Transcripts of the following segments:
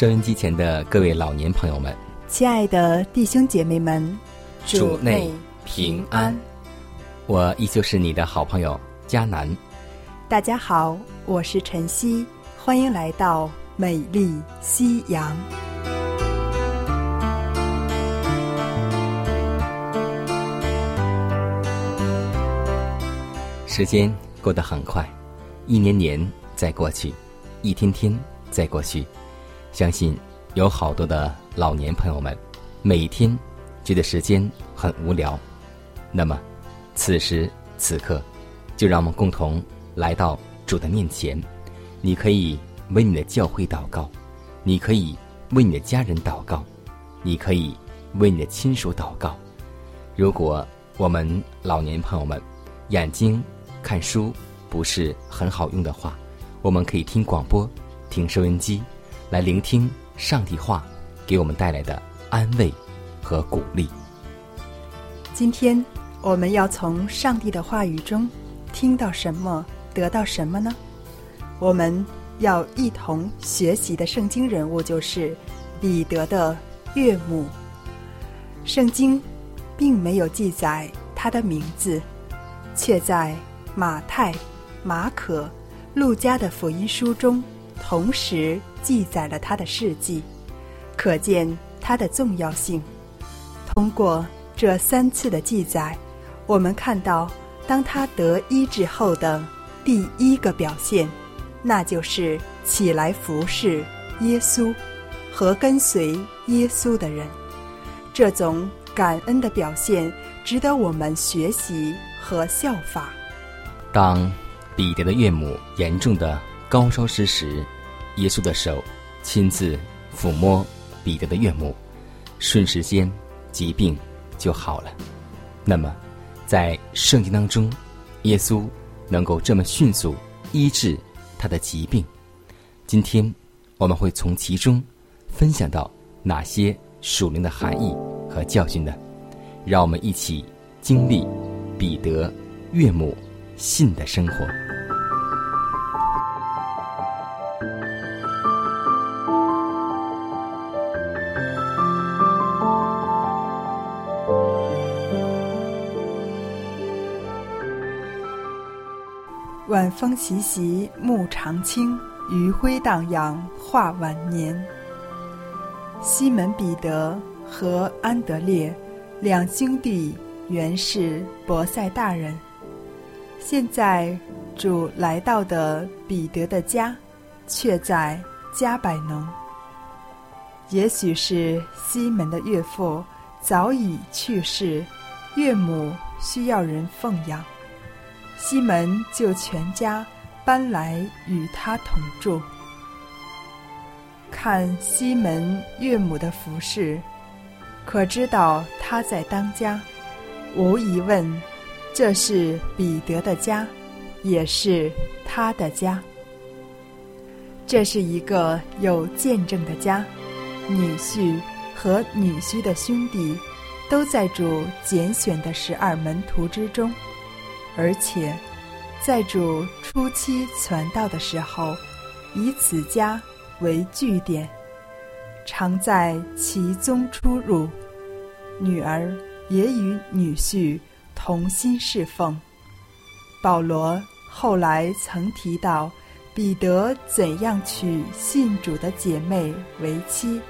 收音机前的各位老年朋友们，亲爱的弟兄姐妹们，主内平安。我依旧是你的好朋友佳南。大家好，我是晨曦，欢迎来到美丽夕阳。时间过得很快，一年年在过去，一天天在过去。相信有好多的老年朋友们，每天觉得时间很无聊。那么，此时此刻，就让我们共同来到主的面前。你可以为你的教会祷告，你可以为你的家人祷告，你可以为你的亲属祷告。如果我们老年朋友们眼睛看书不是很好用的话，我们可以听广播，听收音机。来聆听上帝话给我们带来的安慰和鼓励。今天我们要从上帝的话语中听到什么，得到什么呢？我们要一同学习的圣经人物就是彼得的岳母。圣经并没有记载他的名字，却在马太、马可、路加的福音书中同时。记载了他的事迹，可见他的重要性。通过这三次的记载，我们看到，当他得医治后的第一个表现，那就是起来服侍耶稣和跟随耶稣的人。这种感恩的表现值得我们学习和效法。当彼得的岳母严重的高烧之时。耶稣的手亲自抚摸彼得的岳母，瞬时间疾病就好了。那么，在圣经当中，耶稣能够这么迅速医治他的疾病，今天我们会从其中分享到哪些属灵的含义和教训呢？让我们一起经历彼得岳母信的生活。晚风习习，木长青；余晖荡漾，画晚年。西门彼得和安德烈两兄弟原是伯赛大人，现在主来到的彼得的家，却在加百农。也许是西门的岳父早已去世，岳母需要人奉养。西门就全家搬来与他同住。看西门岳母的服饰，可知道他在当家。无疑问，这是彼得的家，也是他的家。这是一个有见证的家，女婿和女婿的兄弟都在主拣选的十二门徒之中。而且，在主初期传道的时候，以此家为据点，常在其中出入。女儿也与女婿同心侍奉。保罗后来曾提到，彼得怎样娶信主的姐妹为妻，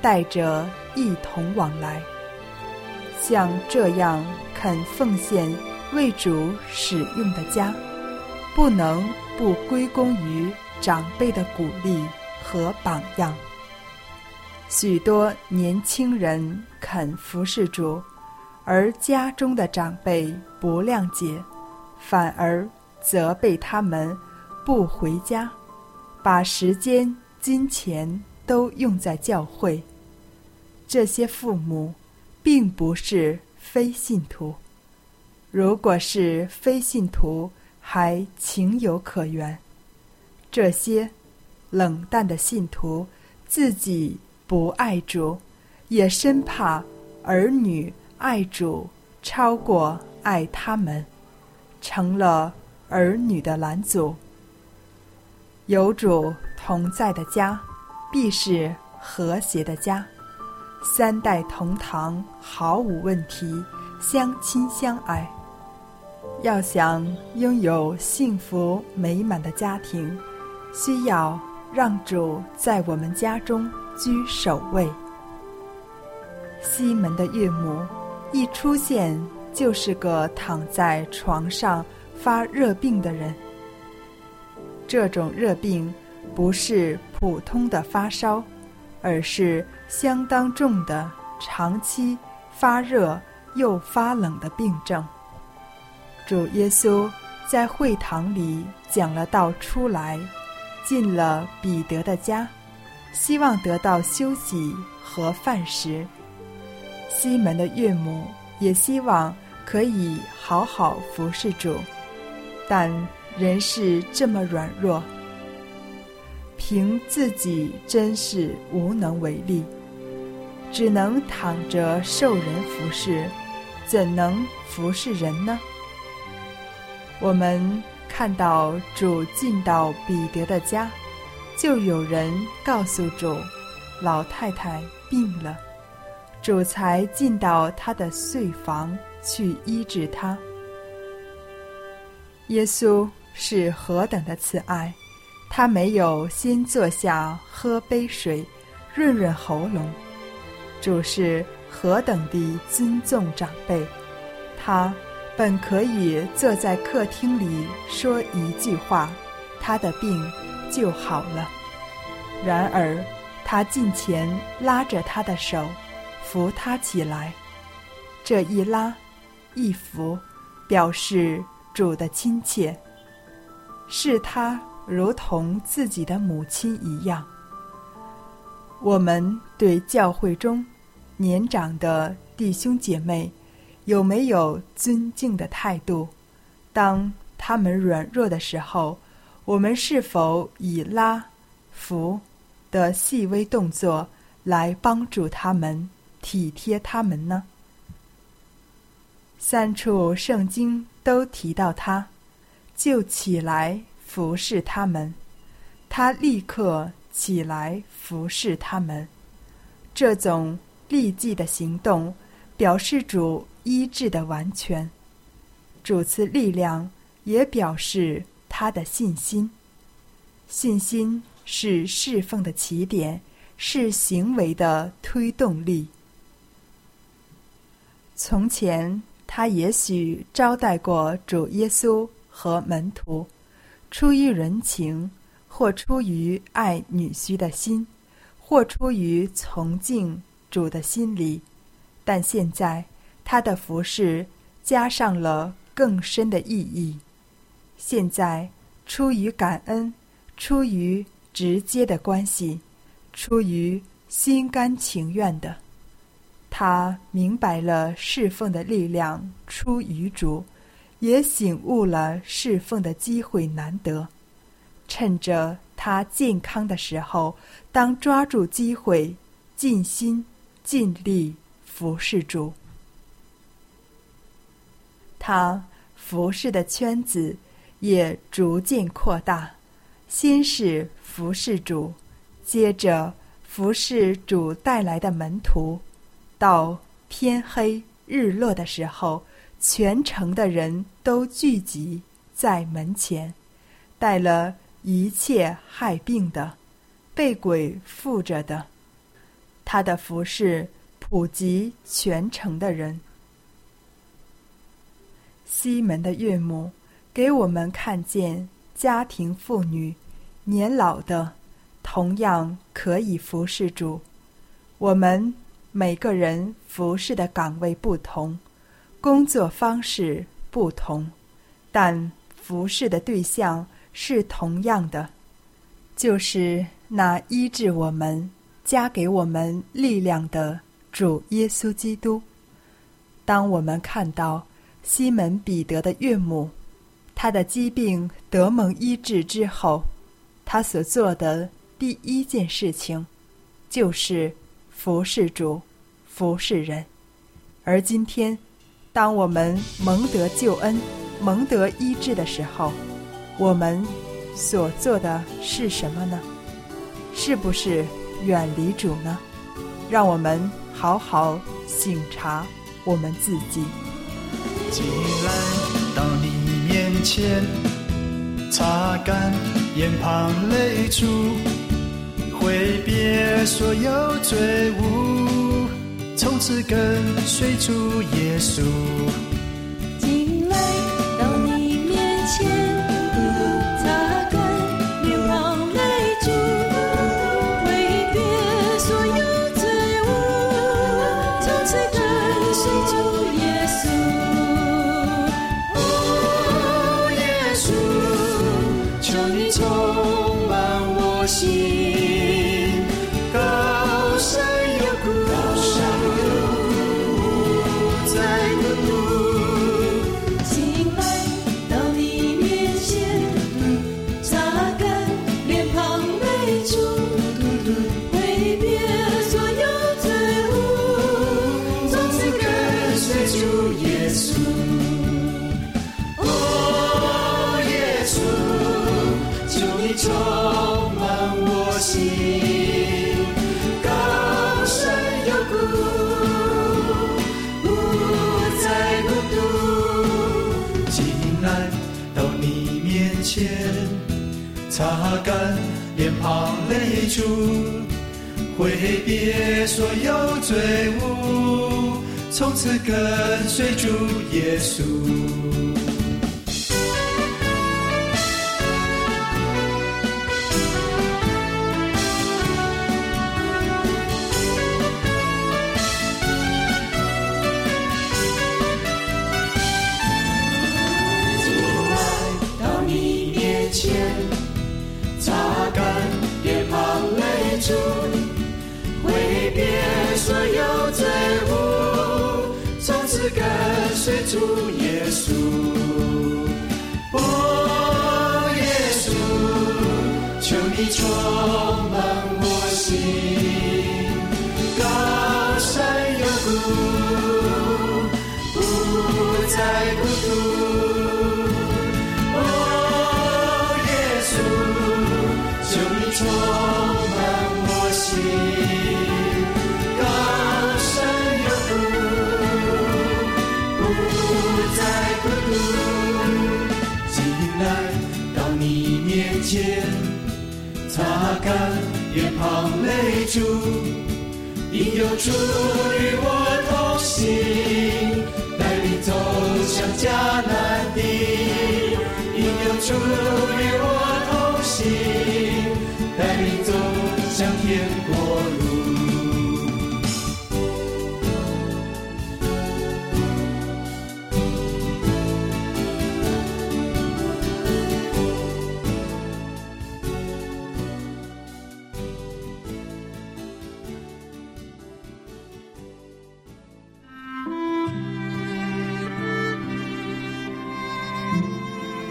带着一同往来。像这样肯奉献为主使用的家，不能不归功于长辈的鼓励和榜样。许多年轻人肯服侍主，而家中的长辈不谅解，反而责备他们不回家，把时间、金钱都用在教会。这些父母。并不是非信徒。如果是非信徒，还情有可原。这些冷淡的信徒，自己不爱主，也生怕儿女爱主超过爱他们，成了儿女的拦阻。有主同在的家，必是和谐的家。三代同堂毫无问题，相亲相爱。要想拥有幸福美满的家庭，需要让主在我们家中居首位。西门的岳母一出现就是个躺在床上发热病的人。这种热病不是普通的发烧。而是相当重的长期发热又发冷的病症。主耶稣在会堂里讲了道出来，进了彼得的家，希望得到休息和饭食。西门的岳母也希望可以好好服侍主，但人是这么软弱。凭自己真是无能为力，只能躺着受人服侍，怎能服侍人呢？我们看到主进到彼得的家，就有人告诉主，老太太病了，主才进到他的睡房去医治他。耶稣是何等的慈爱！他没有先坐下喝杯水，润润喉咙。主是何等的尊重长辈，他本可以坐在客厅里说一句话，他的病就好了。然而，他近前拉着他的手，扶他起来。这一拉，一扶，表示主的亲切，是他。如同自己的母亲一样，我们对教会中年长的弟兄姐妹有没有尊敬的态度？当他们软弱的时候，我们是否以拉、扶的细微动作来帮助他们、体贴他们呢？三处圣经都提到他，就起来。服侍他们，他立刻起来服侍他们。这种立即的行动，表示主医治的完全。主赐力量，也表示他的信心。信心是侍奉的起点，是行为的推动力。从前，他也许招待过主耶稣和门徒。出于人情，或出于爱女婿的心，或出于从敬主的心理，但现在他的服饰加上了更深的意义。现在出于感恩，出于直接的关系，出于心甘情愿的，他明白了侍奉的力量出于主。也醒悟了侍奉的机会难得，趁着他健康的时候，当抓住机会，尽心尽力服侍主。他服侍的圈子也逐渐扩大，先是服侍主，接着服侍主带来的门徒，到天黑日落的时候。全城的人都聚集在门前，带了一切害病的、被鬼附着的。他的服饰普及全城的人。西门的岳母给我们看见家庭妇女、年老的，同样可以服侍主。我们每个人服侍的岗位不同，工作方式不同，但服侍的对象是同样的，就是那医治我们、加给我们力量的主耶稣基督。当我们看到西门彼得的岳母，他的疾病得蒙医治之后，他所做的第一件事情，就是服侍主、服侍人。而今天，当我们蒙得救恩、蒙得医治的时候，我们所做的是什么呢？是不是远离主呢？让我们好好省察我们自己。进来到你面前，擦干眼旁泪珠，挥别所有罪恶，从此跟随主耶稣。心，脸庞泪珠，挥别所有罪恶，从此跟随主耶稣。随主耶稣。哦，耶稣，求你充满我心，高山有谷，不再孤独。哦，耶稣，求你充满我心，擦干脸庞泪珠，因有主与我同行，带领走向迦南地。因有主与我同行，带领走向天国路。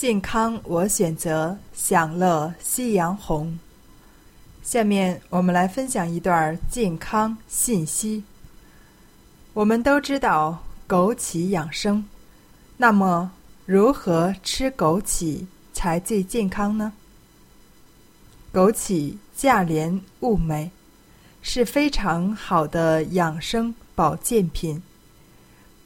健康我选择，享乐夕阳红。下面我们来分享一段健康信息。我们都知道枸杞养生，那么如何吃枸杞才最健康呢？枸杞价廉物美，是非常好的养生保健品。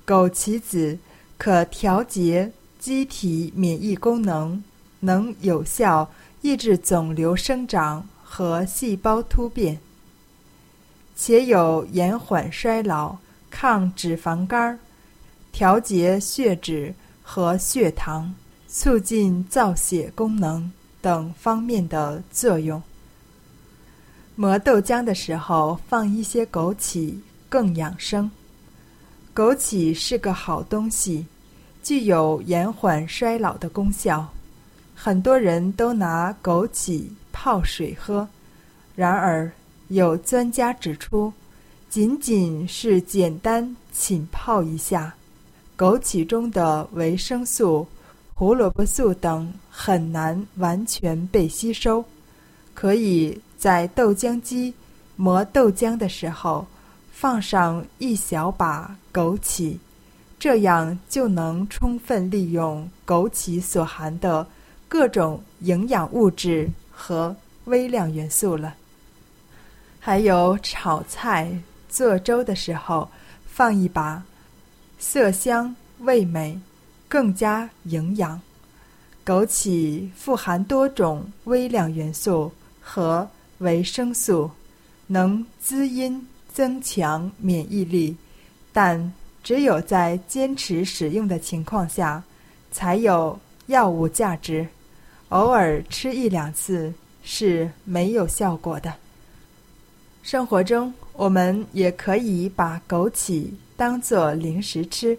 枸杞子可调节机体免疫功能，能有效抑制肿瘤生长和细胞突变，且有延缓衰老、抗脂肪肝、调节血脂和血糖、促进造血功能等方面的作用。磨豆浆的时候放一些枸杞，更养生。枸杞是个好东西，具有延缓衰老的功效。很多人都拿枸杞泡水喝，然而有专家指出，仅仅是简单浸泡一下，枸杞中的维生素、胡萝卜素等很难完全被吸收。可以在豆浆机磨豆浆的时候。放上一小把枸杞，这样就能充分利用枸杞所含的各种营养物质和微量元素了。还有炒菜、做粥的时候放一把，色香味美，更加营养。枸杞富含多种微量元素和维生素，能滋阴。增强免疫力，但只有在坚持使用的情况下，才有药物价值。偶尔吃一两次是没有效果的。生活中，我们也可以把枸杞当做零食吃。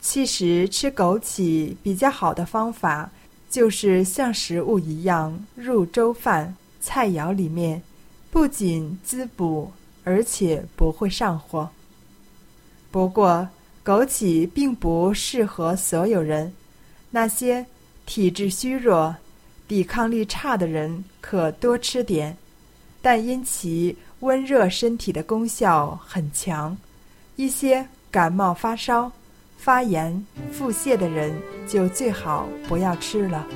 其实，吃枸杞比较好的方法，就是像食物一样入粥饭、菜肴里面，不仅滋补。而且不会上火。不过，枸杞并不适合所有人，那些体质虚弱、抵抗力差的人可多吃点，但因其温热身体的功效很强，一些感冒发烧、发炎、腹泻的人就最好不要吃了。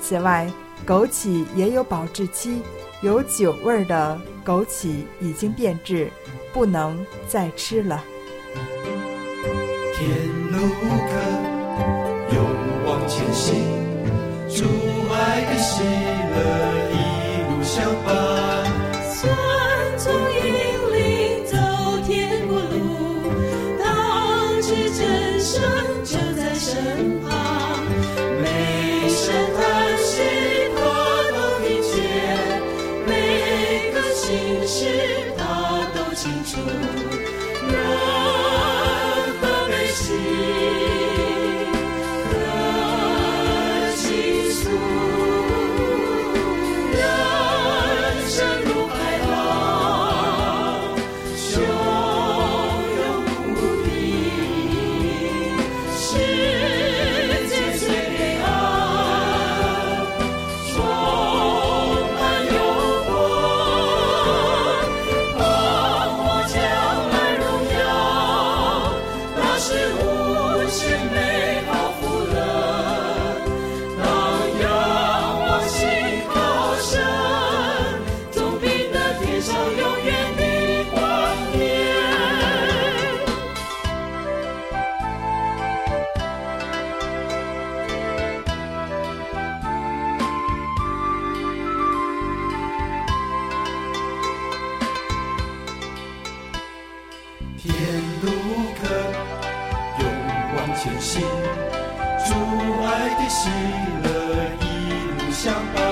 此外，枸杞也有保质期。有酒味儿的枸杞已经变质，不能再吃了。天路可勇往前行，主爱的喜乐一路相伴。喜乐一路相伴。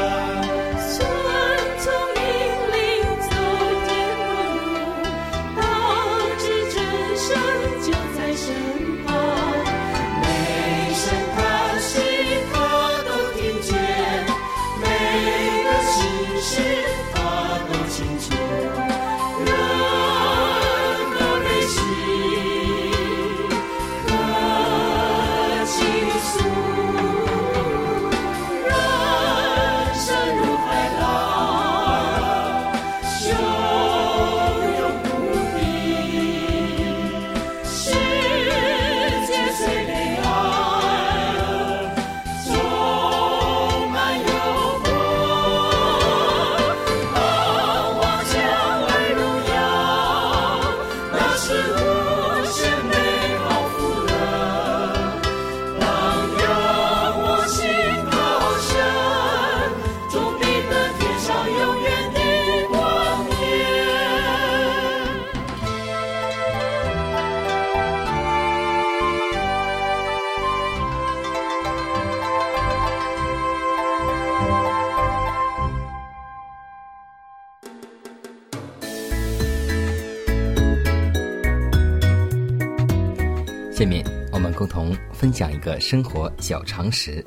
生活小常识。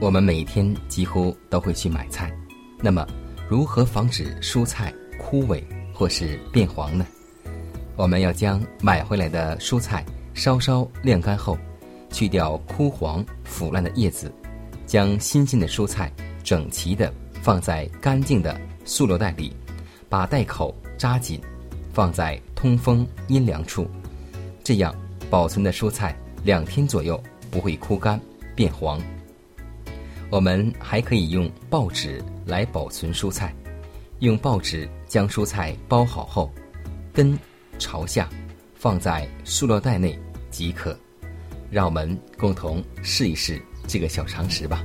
我们每天几乎都会去买菜，那么如何防止蔬菜枯萎或是变黄呢？我们要将买回来的蔬菜稍稍晾干后，去掉枯黄腐烂的叶子，将新鲜的蔬菜整齐的放在干净的塑料袋里，把袋口扎紧，放在通风阴凉处，这样保存的蔬菜两天左右不会枯干变黄。我们还可以用报纸来保存蔬菜，用报纸将蔬菜包好后，根朝下，放在塑料袋内即可。让我们共同试一试这个小常识吧。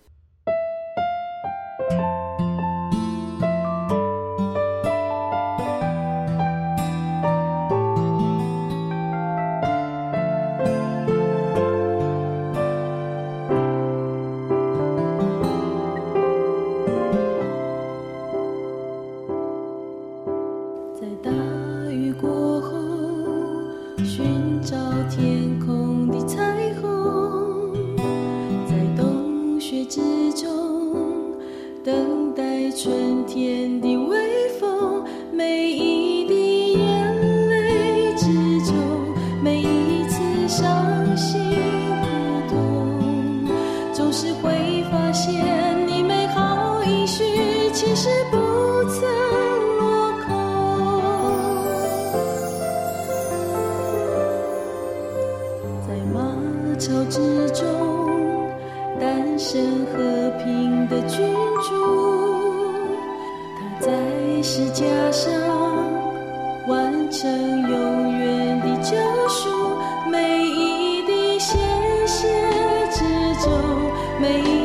在大雨过后，寻找天每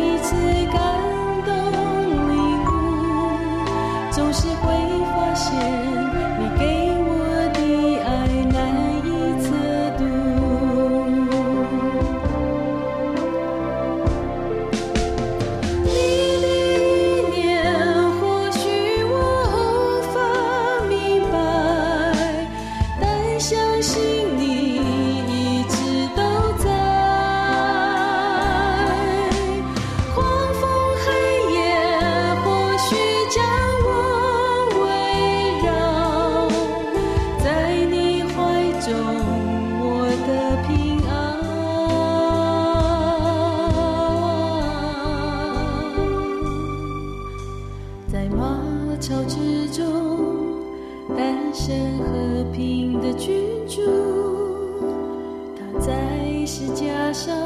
是加上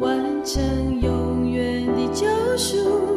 完成永远的救赎。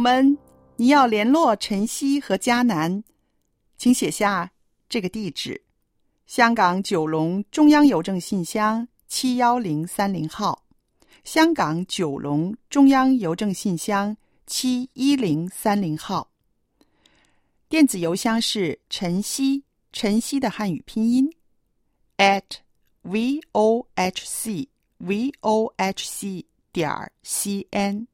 们，你要联络晨曦和迦南，请写下这个地址：香港九龙中央邮政信箱七幺零三零号。香港九龙中央邮政信箱七一零三零号。电子邮箱是晨曦，晨曦的汉语拼音 at v o h c v o h c 点儿 c n。